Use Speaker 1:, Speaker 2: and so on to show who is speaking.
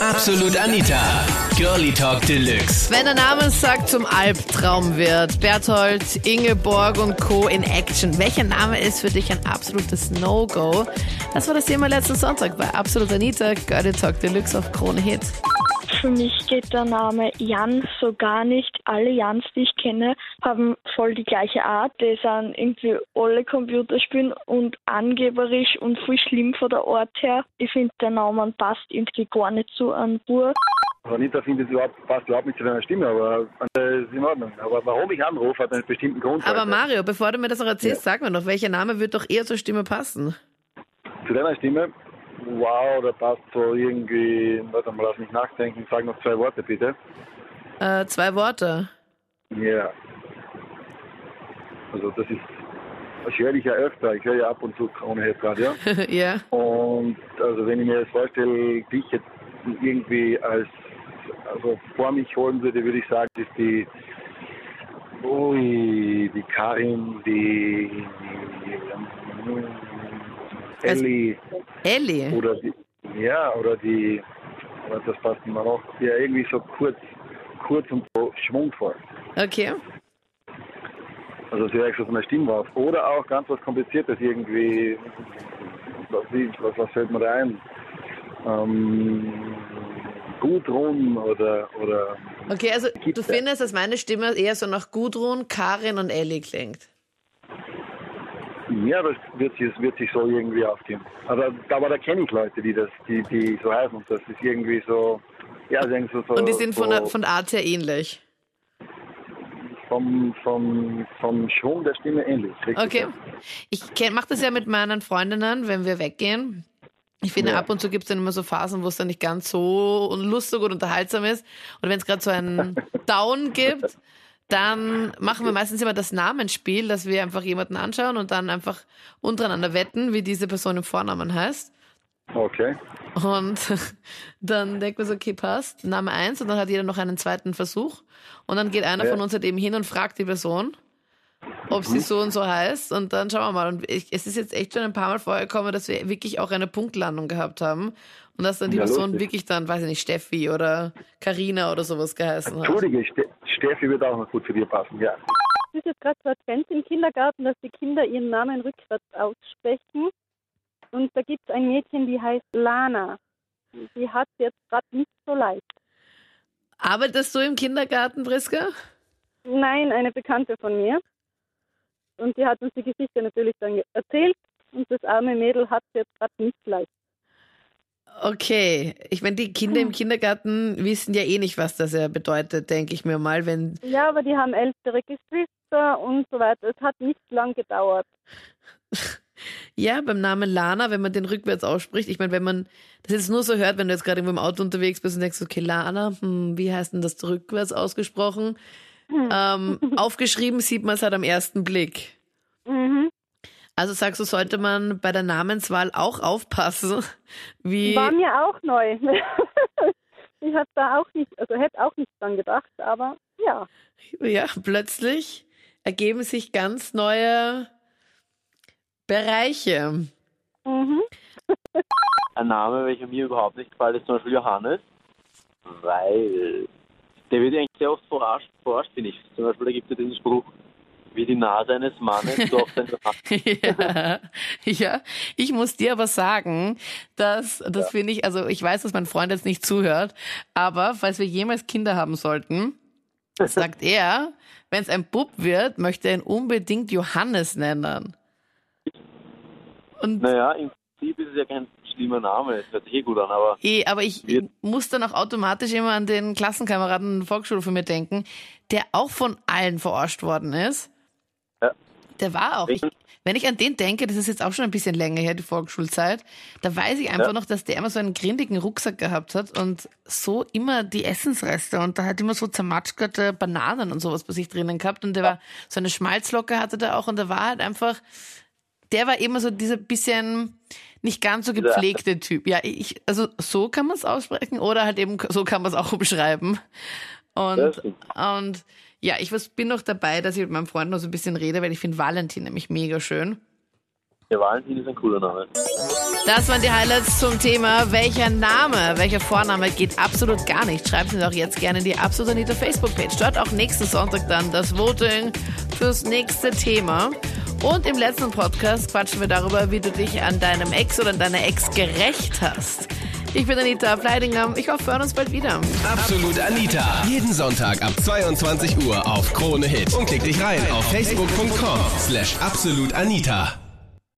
Speaker 1: Absolut Anita. Girlie Talk Deluxe.
Speaker 2: Wenn der Name sagt, zum Albtraum wird. Berthold, Ingeborg und Co. in Action. Welcher Name ist für dich ein absolutes No-Go? Das war das Thema letzten Sonntag bei Absolut Anita. Girlie Talk Deluxe auf Krone Hit.
Speaker 3: Für mich geht der Name Jan so gar nicht. Alle Jans, die ich kenne, haben voll die gleiche Art. Die sind irgendwie alle Computerspielen und angeberisch und viel schlimm von der Art her. Ich finde, der Name passt irgendwie gar nicht zu einem Bub.
Speaker 4: Anita findet es überhaupt, passt überhaupt nicht zu deiner Stimme, aber äh, ist in Ordnung. Aber warum ich anrufe, hat einen bestimmten Grund.
Speaker 2: Aber Mario, bevor du mir das noch erzählst, sag mir noch, welcher Name wird doch eher zur Stimme passen?
Speaker 4: Zu deiner Stimme, wow, da passt so irgendwie, warte mal, lass mich nachdenken, sag noch zwei Worte bitte.
Speaker 2: Äh, zwei Worte.
Speaker 4: Ja. Also das ist, das höre ich ja öfter, ich höre ja ab und zu jetzt gerade, ja.
Speaker 2: ja.
Speaker 4: Und also wenn ich mir das vorstelle, dich jetzt irgendwie als also vor mich holen würde, würde ich sagen, ist die ui, die Karin, die Ellie
Speaker 2: Ellie.
Speaker 4: oder die ja oder die das passt mir noch, die ja irgendwie so kurz kurz und so schwungvoll.
Speaker 2: Okay.
Speaker 4: Also sehr so von der Stimme auf. Oder auch ganz was Kompliziertes irgendwie. Was, was, was fällt mir da ein? Ähm, Gudrun oder, oder
Speaker 2: Okay, also du findest, dass meine Stimme eher so nach Gudrun, Karin und Ellie klingt.
Speaker 4: Ja, das wird sich, wird sich so irgendwie aufgehen. Aber, aber da kenne ich Leute, die das, die, die so heißen und das ist irgendwie so, ja, so, so
Speaker 2: Und die sind von
Speaker 4: so
Speaker 2: der, von der Art her ähnlich.
Speaker 4: vom, vom, vom Schwung der Stimme ähnlich. richtig,
Speaker 2: Okay. Ich mache das ja mit meinen Freundinnen, wenn wir weggehen. Ich finde,
Speaker 4: Ja.
Speaker 2: ab und zu gibt es dann immer so Phasen, wo es dann nicht ganz so lustig und unterhaltsam ist. Und wenn es gerade so einen Down gibt, dann machen wir meistens immer das Namensspiel, dass wir einfach jemanden anschauen und dann einfach untereinander wetten, wie diese Person im Vornamen heißt.
Speaker 4: Okay.
Speaker 2: Und dann denkt man so, okay, passt, Name eins und dann hat jeder noch einen zweiten Versuch. Und dann geht einer
Speaker 4: Ja.
Speaker 2: von uns halt eben hin und fragt die Person, ob sie so und so heißt. Und dann schauen wir mal. Und ich, es ist jetzt echt schon ein paar Mal vorgekommen, dass wir wirklich auch eine Punktlandung gehabt haben. Und dass dann die
Speaker 4: Ja,
Speaker 2: Person
Speaker 4: lustig.
Speaker 2: wirklich dann, weiß ich nicht, Steffi oder Karina oder sowas geheißen hat.
Speaker 4: Entschuldige, Ste Steffi wird auch noch gut für dir passen, ja.
Speaker 5: Es ist jetzt gerade so ein Trend im Kindergarten, dass die Kinder ihren Namen rückwärts aussprechen. Und da gibt es ein Mädchen, die heißt Lana. Die hat jetzt gerade nicht so leicht.
Speaker 2: Arbeitest du im Kindergarten, Briska?
Speaker 5: Nein, eine Bekannte von mir. Und die hat uns die Geschichte natürlich dann erzählt. Und das arme Mädel hat es jetzt gerade nicht leicht.
Speaker 2: Okay. Ich meine, die Kinder im Kindergarten wissen ja eh nicht, was das ja bedeutet, denke ich mir mal, wenn
Speaker 5: Ja, aber die haben ältere Geschwister und so weiter. Es hat nicht lang gedauert.
Speaker 2: Ja, beim Namen Lana, wenn man den rückwärts ausspricht, ich meine, wenn man das jetzt nur so hört, wenn du jetzt gerade irgendwo im Auto unterwegs bist und denkst, okay, Lana, hm, wie heißt denn das rückwärts ausgesprochen? Ähm, aufgeschrieben sieht man es halt am ersten Blick.
Speaker 5: Mhm.
Speaker 2: Also sagst du, sollte man bei der Namenswahl auch aufpassen, wie
Speaker 5: War mir auch neu. ich habe da auch nicht, also hätte auch nicht dran gedacht, aber ja.
Speaker 2: ja, plötzlich ergeben sich ganz neue Bereiche.
Speaker 5: Mhm.
Speaker 6: Ein Name, welcher mir überhaupt nicht gefällt, ist zum Beispiel Johannes, weil der wird eigentlich sehr oft verarscht, verarscht finde ich. Zum Beispiel, da gibt es ja diesen Spruch, wie die Nase eines Mannes, so oft ein Johannes.
Speaker 2: ja, ja, ich muss dir aber sagen, dass das finde ich, also ich weiß, dass mein Freund jetzt nicht zuhört, aber falls wir jemals Kinder haben sollten, sagt er, wenn es ein Bub wird, möchte er ihn unbedingt Johannes nennen. Und
Speaker 6: Naja, im Prinzip ist es ja kein schlimmer Name, hört sich eh gut an, aber
Speaker 2: Eh, aber ich muss dann auch automatisch immer an den Klassenkameraden in der Volksschule von mir denken, der auch von allen verarscht worden ist.
Speaker 6: Ja.
Speaker 2: Der war auch. Ich, wenn ich an den denke, das ist jetzt auch schon ein bisschen länger her, die Volksschulzeit, da weiß ich einfach
Speaker 6: Ja.
Speaker 2: noch, dass der immer so einen grindigen Rucksack gehabt hat und so immer die Essensreste und da hat immer so zermatschgerte Bananen und sowas bei sich drinnen gehabt und der war, so eine Schmalzlocke hatte der auch und der war halt einfach, der war immer so dieser bisschen nicht ganz so gepflegte Typ. Ja, ich, also so kann man es aussprechen oder halt eben so kann man es auch beschreiben.
Speaker 6: Ja,
Speaker 2: Und, und ja, ich was, bin noch dabei, dass ich mit meinem Freund noch so ein bisschen rede, weil ich finde Valentin nämlich mega schön.
Speaker 6: der Valentin ist ein cooler Name.
Speaker 2: Das waren die Highlights zum Thema, welcher Name, welcher Vorname geht absolut gar nicht. Schreibt mir doch jetzt gerne in die Absolut Anita Facebook-Page. Dort auch nächsten Sonntag dann das Voting fürs nächste Thema. Und im letzten Podcast quatschen wir darüber, wie du dich an deinem Ex oder an deiner Ex gerecht hast. Ich bin Anita Fleidinger. Ich hoffe, wir hören uns bald wieder.
Speaker 1: Absolut Anita. Jeden Sonntag ab 22 Uhr auf Krone Hit. Und klick dich rein auf facebook.com slash absolutanita.